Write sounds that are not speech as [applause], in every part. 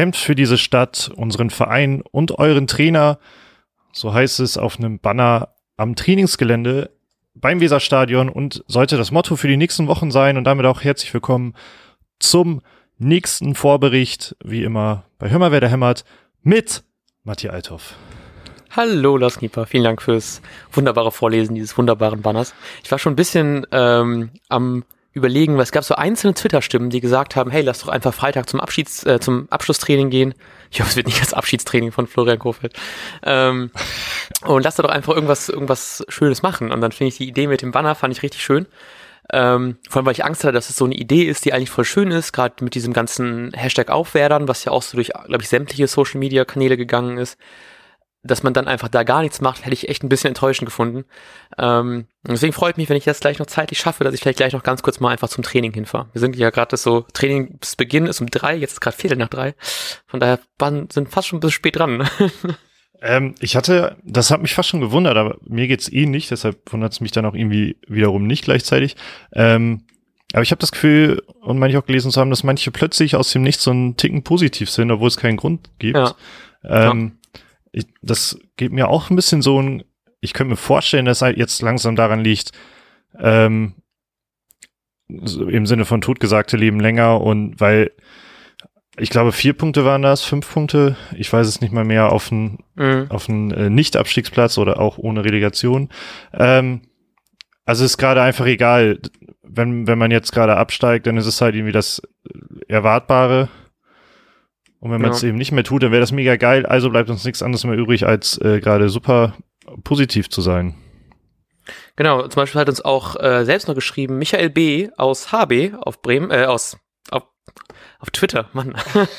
kämpft für diese Stadt, unseren Verein und euren Trainer. So heißt es auf einem Banner am Trainingsgelände beim Weserstadion und sollte das Motto für die nächsten Wochen sein und damit auch herzlich willkommen zum nächsten Vorbericht, wie immer bei Hör wer da hämmert, mit Matthias Althoff. Hallo Lars Knieper, vielen Dank fürs wunderbare Vorlesen dieses wunderbaren Banners. Ich war schon ein bisschen ähm, am überlegen, weil es gab so einzelne Twitter-Stimmen, die gesagt haben, hey, lass doch einfach Freitag zum Abschieds, äh, zum Abschlusstraining gehen. Ich hoffe, es wird nicht das Abschiedstraining von Florian Kofeld. Ähm, und lass doch einfach irgendwas, irgendwas Schönes machen. Und dann finde ich die Idee mit dem Banner, fand ich richtig schön. Ähm, vor allem, weil ich Angst hatte, dass es so eine Idee ist, die eigentlich voll schön ist, gerade mit diesem ganzen Hashtag Aufwerdern, was ja auch so durch, glaube ich, sämtliche Social-Media-Kanäle gegangen ist dass man dann einfach da gar nichts macht, hätte ich echt ein bisschen enttäuschend gefunden. Ähm, deswegen freut mich, wenn ich das gleich noch zeitlich schaffe, dass ich vielleicht gleich noch ganz kurz mal einfach zum Training hinfahre. Wir sind ja gerade so, Trainingsbeginn ist um drei, jetzt ist gerade Viertel nach drei. Von daher waren, sind fast schon ein bisschen spät dran. [laughs] ähm, ich hatte, das hat mich fast schon gewundert, aber mir geht's eh nicht, deshalb wundert es mich dann auch irgendwie wiederum nicht gleichzeitig. Ähm, aber ich habe das Gefühl, und meine ich auch gelesen zu haben, dass manche plötzlich aus dem Nichts so einen Ticken positiv sind, obwohl es keinen Grund gibt. Ja. Ähm, ja ich, das geht mir auch ein bisschen so ein, ich könnte mir vorstellen, dass halt jetzt langsam daran liegt, ähm, im Sinne von totgesagte leben länger und weil ich glaube, vier Punkte waren das, fünf Punkte, ich weiß es nicht mal mehr, auf einen, mhm. auf einen äh, Nicht-Abstiegsplatz oder auch ohne Relegation. Ähm, also ist gerade einfach egal, wenn, wenn man jetzt gerade absteigt, dann ist es halt irgendwie das Erwartbare und wenn man es ja. eben nicht mehr tut, dann wäre das mega geil. Also bleibt uns nichts anderes mehr übrig, als äh, gerade super positiv zu sein. Genau, zum Beispiel hat uns auch äh, selbst noch geschrieben, Michael B. aus HB auf Bremen, äh, aus auf, auf Twitter, Mann.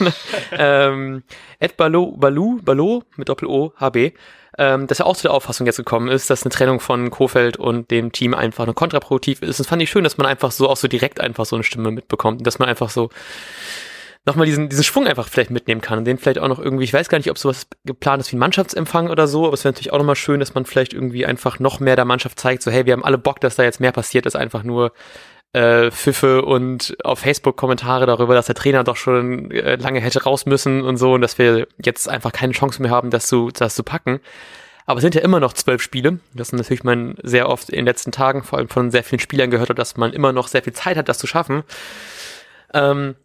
[laughs] ähm, Ed Balu, Balu, Balu mit Doppel-O, HB, ähm, dass er auch zu der Auffassung jetzt gekommen ist, dass eine Trennung von Kofeld und dem Team einfach nur kontraproduktiv ist. Das fand ich schön, dass man einfach so auch so direkt einfach so eine Stimme mitbekommt, dass man einfach so nochmal diesen, diesen Schwung einfach vielleicht mitnehmen kann und den vielleicht auch noch irgendwie, ich weiß gar nicht, ob sowas geplant ist wie ein Mannschaftsempfang oder so, aber es wäre natürlich auch nochmal schön, dass man vielleicht irgendwie einfach noch mehr der Mannschaft zeigt, so hey, wir haben alle Bock, dass da jetzt mehr passiert, als einfach nur äh, Pfiffe und auf Facebook Kommentare darüber, dass der Trainer doch schon äh, lange hätte raus müssen und so und dass wir jetzt einfach keine Chance mehr haben, das zu, das zu packen. Aber es sind ja immer noch zwölf Spiele. Das ist natürlich man sehr oft in den letzten Tagen, vor allem von sehr vielen Spielern gehört hat, dass man immer noch sehr viel Zeit hat, das zu schaffen. Ähm,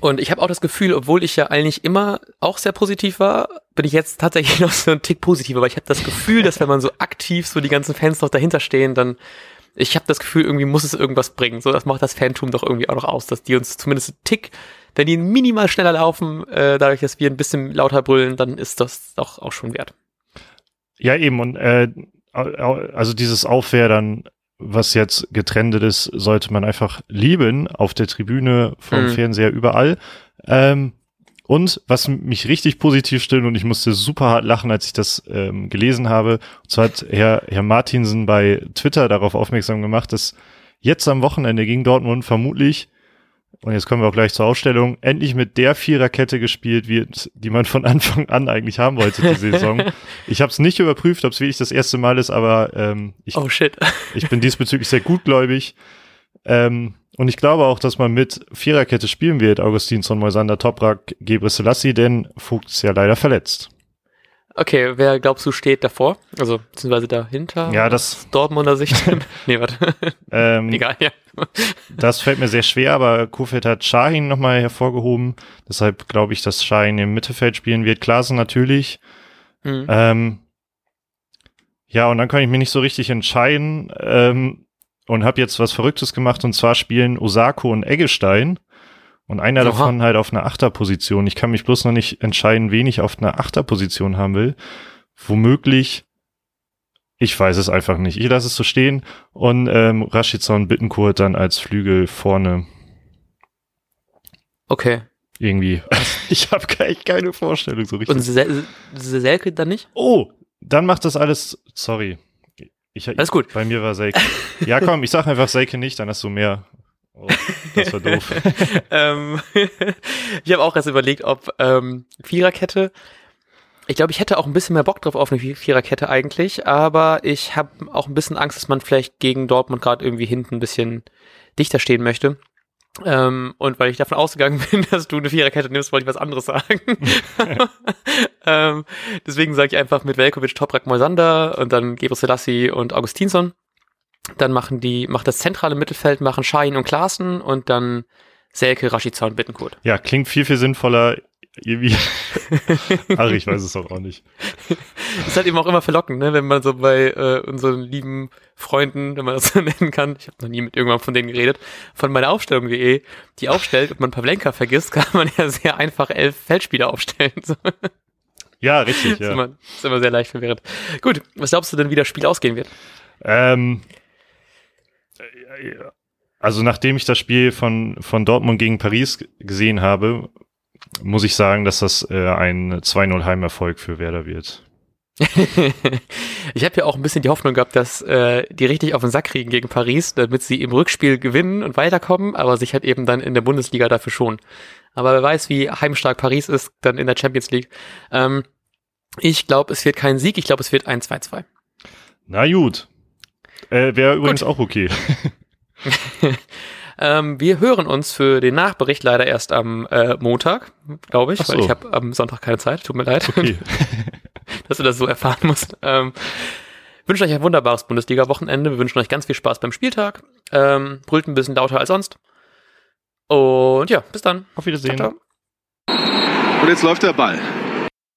und ich habe auch das Gefühl, obwohl ich ja eigentlich immer auch sehr positiv war, bin ich jetzt tatsächlich [laughs] noch so ein Tick positiver, weil ich habe das Gefühl, dass wenn man so aktiv so die ganzen Fans noch dahinter stehen, dann ich habe das Gefühl, irgendwie muss es irgendwas bringen. So, das macht das Fantum doch irgendwie auch noch aus, dass die uns zumindest einen Tick, wenn die minimal schneller laufen, äh, dadurch, dass wir ein bisschen lauter brüllen, dann ist das doch auch schon wert. Ja, eben. Und äh, also dieses Aufwärtern was jetzt getrennt ist, sollte man einfach lieben, auf der Tribüne, vom mhm. Fernseher, überall. Ähm, und was mich richtig positiv stimmt, und ich musste super hart lachen, als ich das ähm, gelesen habe, und zwar hat Herr, Herr Martinsen bei Twitter darauf aufmerksam gemacht, dass jetzt am Wochenende gegen Dortmund vermutlich und jetzt kommen wir auch gleich zur Ausstellung, endlich mit der Viererkette gespielt wird, die man von [laughs] Anfang an eigentlich haben wollte, die Saison. [laughs] ich habe es nicht überprüft, ob es wirklich das erste Mal ist, aber ähm, ich, oh, [laughs] ich bin diesbezüglich sehr gutgläubig. Ähm, und ich glaube auch, dass man mit Viererkette spielen wird, Augustinsson, Moisander, Toprak, Gebre Selassie, denn Vogt ist ja leider verletzt. Okay, wer glaubst du steht davor? Also, beziehungsweise dahinter? Ja, das. Dortmunder Sicht? [laughs] nee, warte. Ähm, Egal, ja. das fällt mir sehr schwer, aber Kofeld hat Shahin nochmal hervorgehoben. Deshalb glaube ich, dass Shahin im Mittelfeld spielen wird. Klaasen natürlich. Mhm. Ähm, ja, und dann kann ich mich nicht so richtig entscheiden ähm, und habe jetzt was Verrücktes gemacht und zwar spielen Osako und Eggestein. Und einer Aha. davon halt auf einer Achterposition. Ich kann mich bloß noch nicht entscheiden, wen ich auf einer Achterposition haben will. Womöglich, ich weiß es einfach nicht. Ich lasse es so stehen und ähm, Rashidson Bittenkurt dann als Flügel vorne. Okay. Irgendwie. [laughs] ich habe echt keine Vorstellung so richtig. Und Sel Selke dann nicht? Oh, dann macht das alles. Sorry. Ich, alles gut. Bei mir war Selke. ja, komm, ich sag einfach Selke nicht, dann hast du mehr Oh, das war doof. [laughs] ähm, [laughs] ich habe auch erst überlegt, ob ähm, Viererkette. Ich glaube, ich hätte auch ein bisschen mehr Bock drauf auf eine Viererkette eigentlich, aber ich habe auch ein bisschen Angst, dass man vielleicht gegen Dortmund gerade irgendwie hinten ein bisschen dichter stehen möchte. Ähm, und weil ich davon ausgegangen [laughs] bin, dass du eine Viererkette nimmst, wollte ich was anderes sagen. ähm, deswegen sage ich einfach mit Velkovic, Toprak, Moisander und dann Gebre Selassie und Augustinsson. Dann machen die, macht das zentrale Mittelfeld, machen Schein und Klaassen und dann Selke, Rashica und Bittenkurt. Ja, klingt viel, viel sinnvoller. Irgendwie. [laughs] Ach, ich weiß es auch, auch nicht. [laughs] ist halt eben auch immer verlockend, ne? wenn man so bei äh, unseren lieben Freunden, wenn man das [laughs] so nennen kann, ich habe noch nie mit irgendjemandem von denen geredet, von meiner Aufstellung.de, die aufstellt und man Pavlenka vergisst, kann man ja sehr einfach elf Feldspieler aufstellen. So. Ja, richtig, ja. Ist immer, ist immer sehr leicht verwirrend. Gut, was glaubst du denn, wie das Spiel ausgehen wird? Ähm, also nachdem ich das Spiel von, von Dortmund gegen Paris gesehen habe, muss ich sagen, dass das äh, ein 2-0 Heimerfolg für Werder wird. [laughs] ich habe ja auch ein bisschen die Hoffnung gehabt, dass äh, die richtig auf den Sack kriegen gegen Paris, damit sie im Rückspiel gewinnen und weiterkommen, aber sich halt eben dann in der Bundesliga dafür schon. Aber wer weiß, wie heimstark Paris ist, dann in der Champions League. Ähm, ich glaube, es wird kein Sieg, ich glaube, es wird ein 2-2. Na gut. Äh, Wäre übrigens gut. auch okay. [laughs] ähm, wir hören uns für den Nachbericht leider erst am äh, Montag, glaube ich, so. weil ich habe am Sonntag keine Zeit. Tut mir leid, okay. [laughs] dass du das so erfahren musst. Ähm, wünschen euch ein wunderbares Bundesliga-Wochenende. Wir wünschen euch ganz viel Spaß beim Spieltag. Ähm, brüllt ein bisschen lauter als sonst. Und ja, bis dann. Auf Wiedersehen. Ciao, ciao. Und jetzt läuft der Ball.